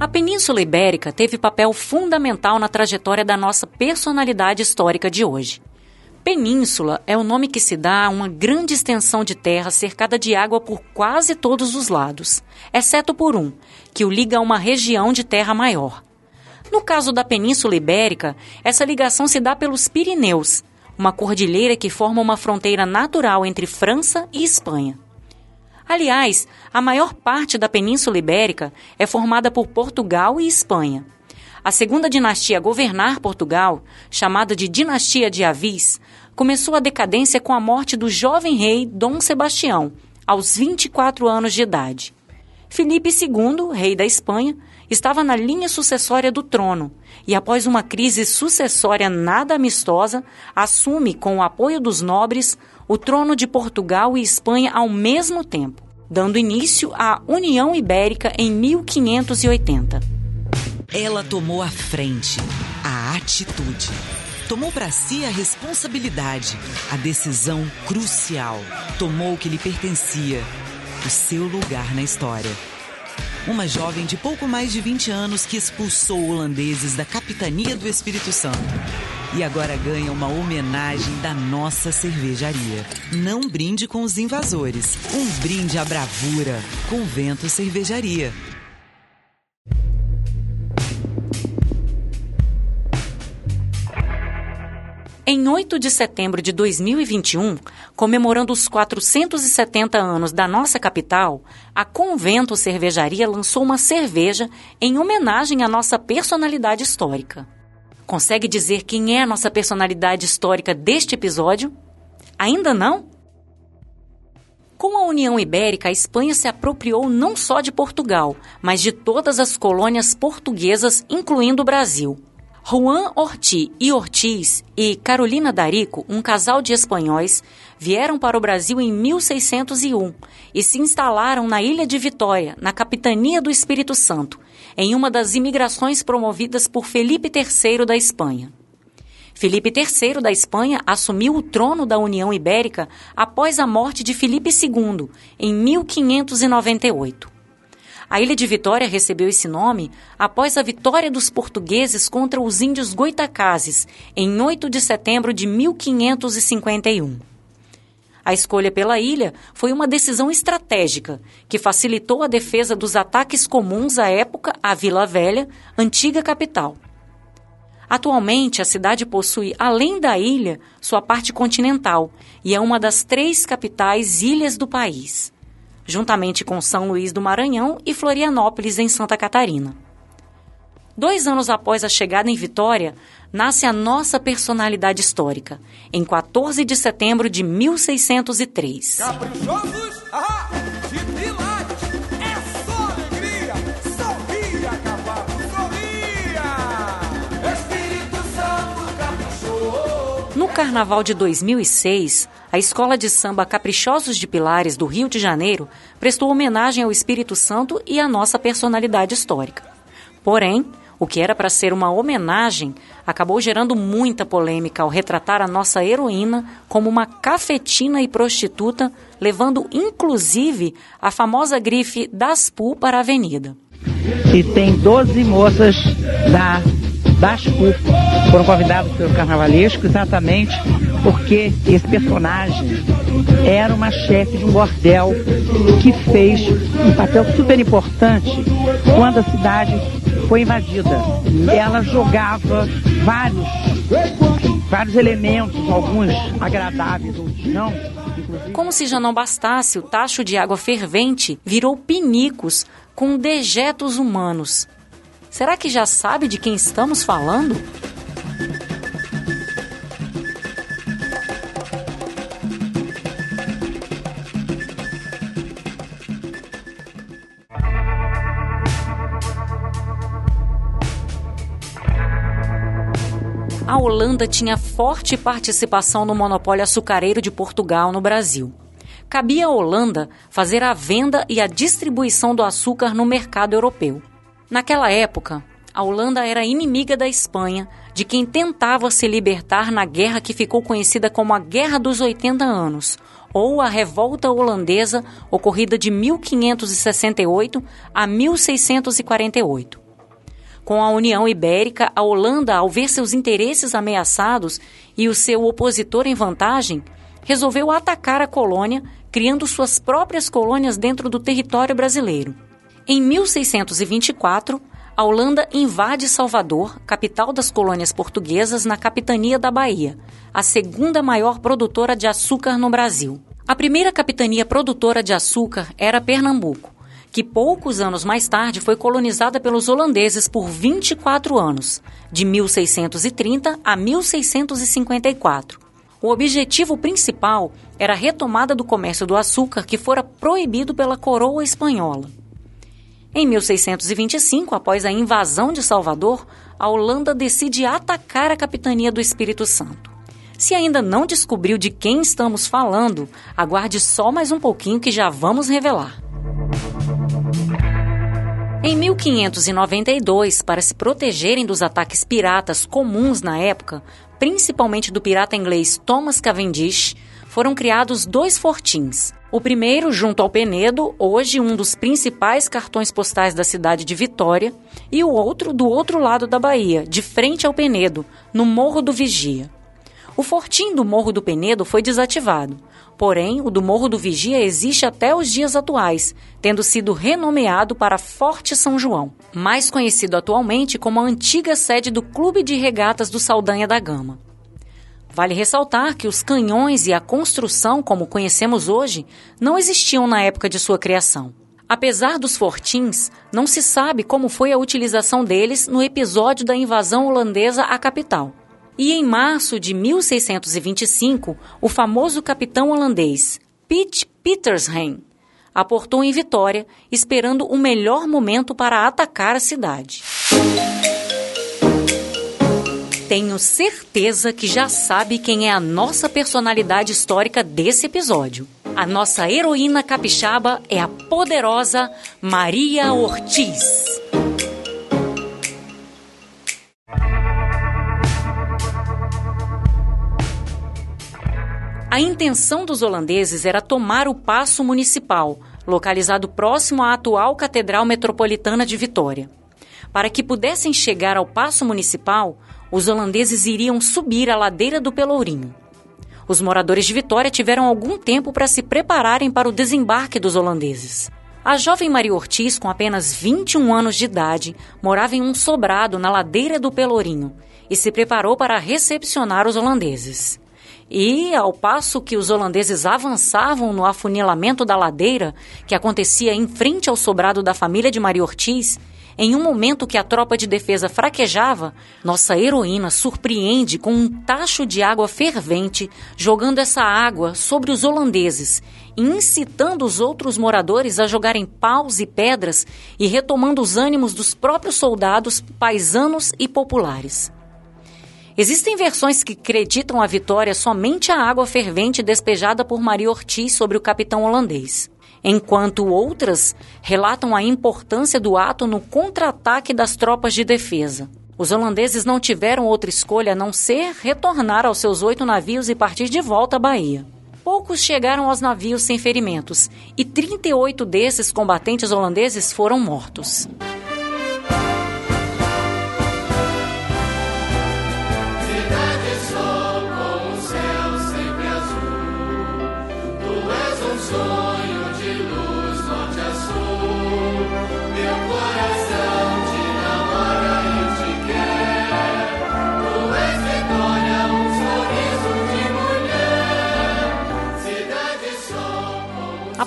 A Península Ibérica teve papel fundamental na trajetória da nossa personalidade histórica de hoje. Península é o nome que se dá a uma grande extensão de terra cercada de água por quase todos os lados, exceto por um, que o liga a uma região de terra maior. No caso da Península Ibérica, essa ligação se dá pelos Pirineus, uma cordilheira que forma uma fronteira natural entre França e Espanha. Aliás, a maior parte da Península Ibérica é formada por Portugal e Espanha. A segunda dinastia a governar Portugal, chamada de Dinastia de Avis, começou a decadência com a morte do jovem rei Dom Sebastião, aos 24 anos de idade. Felipe II, rei da Espanha, estava na linha sucessória do trono e, após uma crise sucessória nada amistosa, assume, com o apoio dos nobres, o trono de Portugal e Espanha ao mesmo tempo, dando início à União Ibérica em 1580. Ela tomou a frente, a atitude. Tomou para si a responsabilidade, a decisão crucial. Tomou o que lhe pertencia, o seu lugar na história. Uma jovem de pouco mais de 20 anos que expulsou holandeses da capitania do Espírito Santo e agora ganha uma homenagem da nossa cervejaria. Não brinde com os invasores, um brinde à bravura. Convento Cervejaria. Em 8 de setembro de 2021, comemorando os 470 anos da nossa capital, a Convento Cervejaria lançou uma cerveja em homenagem à nossa personalidade histórica. Consegue dizer quem é a nossa personalidade histórica deste episódio? Ainda não? Com a União Ibérica, a Espanha se apropriou não só de Portugal, mas de todas as colônias portuguesas, incluindo o Brasil. Juan Ortiz e Ortiz e Carolina Darico, um casal de espanhóis, vieram para o Brasil em 1601 e se instalaram na Ilha de Vitória, na capitania do Espírito Santo, em uma das imigrações promovidas por Felipe III da Espanha. Felipe III da Espanha assumiu o trono da União Ibérica após a morte de Felipe II, em 1598. A Ilha de Vitória recebeu esse nome após a vitória dos portugueses contra os índios goitacazes, em 8 de setembro de 1551. A escolha pela ilha foi uma decisão estratégica que facilitou a defesa dos ataques comuns à época à Vila Velha, antiga capital. Atualmente, a cidade possui, além da ilha, sua parte continental e é uma das três capitais ilhas do país, juntamente com São Luís do Maranhão e Florianópolis, em Santa Catarina. Dois anos após a chegada em Vitória, nasce a nossa personalidade histórica, em 14 de setembro de 1603. Caprichosos? Ahá! É só alegria! Sorria, cavalo, sorria! Espírito Santo caprichou! No carnaval de 2006, a escola de samba Caprichosos de Pilares do Rio de Janeiro prestou homenagem ao Espírito Santo e à nossa personalidade histórica. Porém, o que era para ser uma homenagem acabou gerando muita polêmica ao retratar a nossa heroína como uma cafetina e prostituta, levando inclusive a famosa grife das PU para a avenida. E tem 12 moças da das PU foram convidadas pelo carnavalesco exatamente porque esse personagem era uma chefe de um bordel que fez um papel super importante quando a cidade foi invadida. Ela jogava vários, vários elementos, alguns agradáveis, outros não. Como se já não bastasse, o tacho de água fervente virou pinicos com dejetos humanos. Será que já sabe de quem estamos falando? A Holanda tinha forte participação no monopólio açucareiro de Portugal no Brasil. Cabia à Holanda fazer a venda e a distribuição do açúcar no mercado europeu. Naquela época, a Holanda era inimiga da Espanha, de quem tentava se libertar na guerra que ficou conhecida como a Guerra dos 80 Anos, ou a Revolta Holandesa, ocorrida de 1568 a 1648. Com a União Ibérica, a Holanda, ao ver seus interesses ameaçados e o seu opositor em vantagem, resolveu atacar a colônia, criando suas próprias colônias dentro do território brasileiro. Em 1624, a Holanda invade Salvador, capital das colônias portuguesas, na capitania da Bahia, a segunda maior produtora de açúcar no Brasil. A primeira capitania produtora de açúcar era Pernambuco que poucos anos mais tarde foi colonizada pelos holandeses por 24 anos, de 1630 a 1654. O objetivo principal era a retomada do comércio do açúcar que fora proibido pela coroa espanhola. Em 1625, após a invasão de Salvador, a Holanda decide atacar a capitania do Espírito Santo. Se ainda não descobriu de quem estamos falando, aguarde só mais um pouquinho que já vamos revelar. Em 1592, para se protegerem dos ataques piratas comuns na época, principalmente do pirata inglês Thomas Cavendish, foram criados dois fortins. O primeiro, junto ao Penedo, hoje um dos principais cartões postais da cidade de Vitória, e o outro do outro lado da Bahia, de frente ao Penedo, no Morro do Vigia. O fortim do Morro do Penedo foi desativado. Porém, o do Morro do Vigia existe até os dias atuais, tendo sido renomeado para Forte São João, mais conhecido atualmente como a antiga sede do Clube de Regatas do Saldanha da Gama. Vale ressaltar que os canhões e a construção, como conhecemos hoje, não existiam na época de sua criação. Apesar dos fortins, não se sabe como foi a utilização deles no episódio da invasão holandesa à capital. E em março de 1625, o famoso capitão holandês Piet Pietersheim aportou em Vitória, esperando o melhor momento para atacar a cidade. Tenho certeza que já sabe quem é a nossa personalidade histórica desse episódio. A nossa heroína capixaba é a poderosa Maria Ortiz. A intenção dos holandeses era tomar o Paço Municipal, localizado próximo à atual Catedral Metropolitana de Vitória. Para que pudessem chegar ao Paço Municipal, os holandeses iriam subir a ladeira do Pelourinho. Os moradores de Vitória tiveram algum tempo para se prepararem para o desembarque dos holandeses. A jovem Maria Ortiz, com apenas 21 anos de idade, morava em um sobrado na ladeira do Pelourinho e se preparou para recepcionar os holandeses. E, ao passo que os holandeses avançavam no afunilamento da ladeira, que acontecia em frente ao sobrado da família de Maria Ortiz, em um momento que a tropa de defesa fraquejava, nossa heroína surpreende com um tacho de água fervente, jogando essa água sobre os holandeses, incitando os outros moradores a jogarem paus e pedras e retomando os ânimos dos próprios soldados, paisanos e populares. Existem versões que acreditam a vitória somente à água fervente despejada por Maria Ortiz sobre o capitão holandês, enquanto outras relatam a importância do ato no contra-ataque das tropas de defesa. Os holandeses não tiveram outra escolha a não ser retornar aos seus oito navios e partir de volta à Bahia. Poucos chegaram aos navios sem ferimentos, e 38 desses combatentes holandeses foram mortos.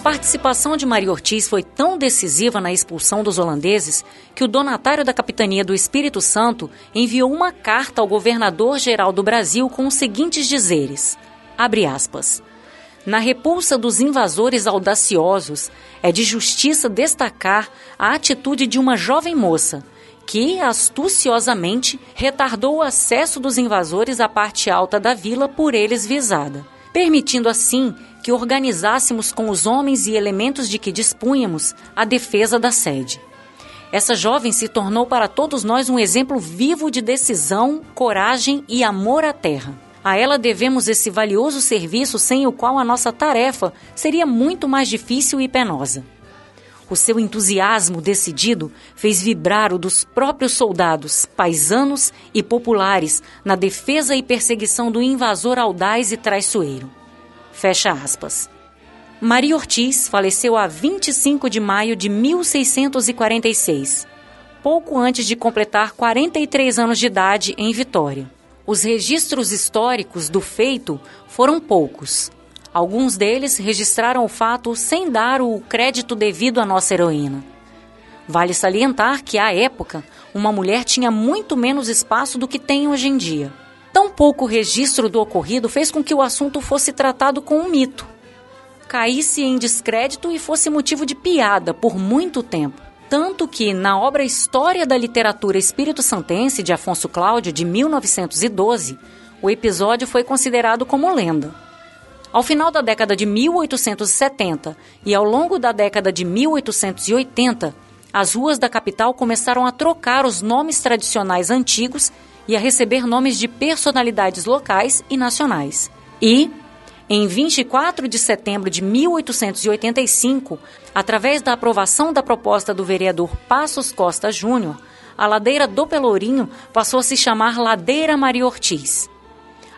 Participação de Maria Ortiz foi tão decisiva na expulsão dos holandeses que o donatário da capitania do Espírito Santo enviou uma carta ao governador-geral do Brasil com os seguintes dizeres: abre aspas. Na repulsa dos invasores audaciosos, é de justiça destacar a atitude de uma jovem moça que, astuciosamente, retardou o acesso dos invasores à parte alta da vila por eles visada, permitindo assim que organizássemos com os homens e elementos de que dispunhamos a defesa da sede. Essa jovem se tornou para todos nós um exemplo vivo de decisão, coragem e amor à terra. A ela devemos esse valioso serviço sem o qual a nossa tarefa seria muito mais difícil e penosa. O seu entusiasmo decidido fez vibrar o dos próprios soldados, paisanos e populares na defesa e perseguição do invasor audaz e traiçoeiro. Fecha aspas. Maria Ortiz faleceu a 25 de maio de 1646, pouco antes de completar 43 anos de idade em Vitória. Os registros históricos do feito foram poucos. Alguns deles registraram o fato sem dar o crédito devido à nossa heroína. Vale salientar que, à época, uma mulher tinha muito menos espaço do que tem hoje em dia. Tão pouco registro do ocorrido fez com que o assunto fosse tratado com um mito caísse em descrédito e fosse motivo de piada por muito tempo. Tanto que, na obra História da Literatura Espírito Santense de Afonso Cláudio, de 1912, o episódio foi considerado como lenda. Ao final da década de 1870 e ao longo da década de 1880, as ruas da capital começaram a trocar os nomes tradicionais antigos e a receber nomes de personalidades locais e nacionais. E, em 24 de setembro de 1885, através da aprovação da proposta do vereador Passos Costa Júnior, a ladeira do Pelourinho passou a se chamar Ladeira Maria Ortiz.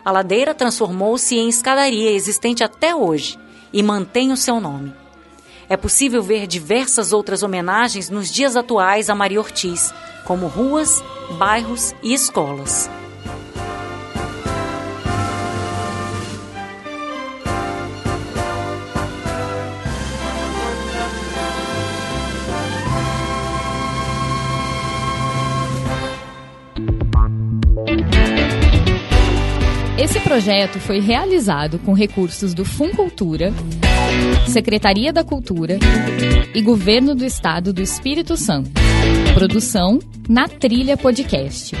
A ladeira transformou-se em escadaria existente até hoje e mantém o seu nome. É possível ver diversas outras homenagens nos dias atuais a Maria Ortiz, como ruas, bairros e escolas. Esse projeto foi realizado com recursos do Funcultura, Secretaria da Cultura e Governo do Estado do Espírito Santo. Produção na Trilha Podcast.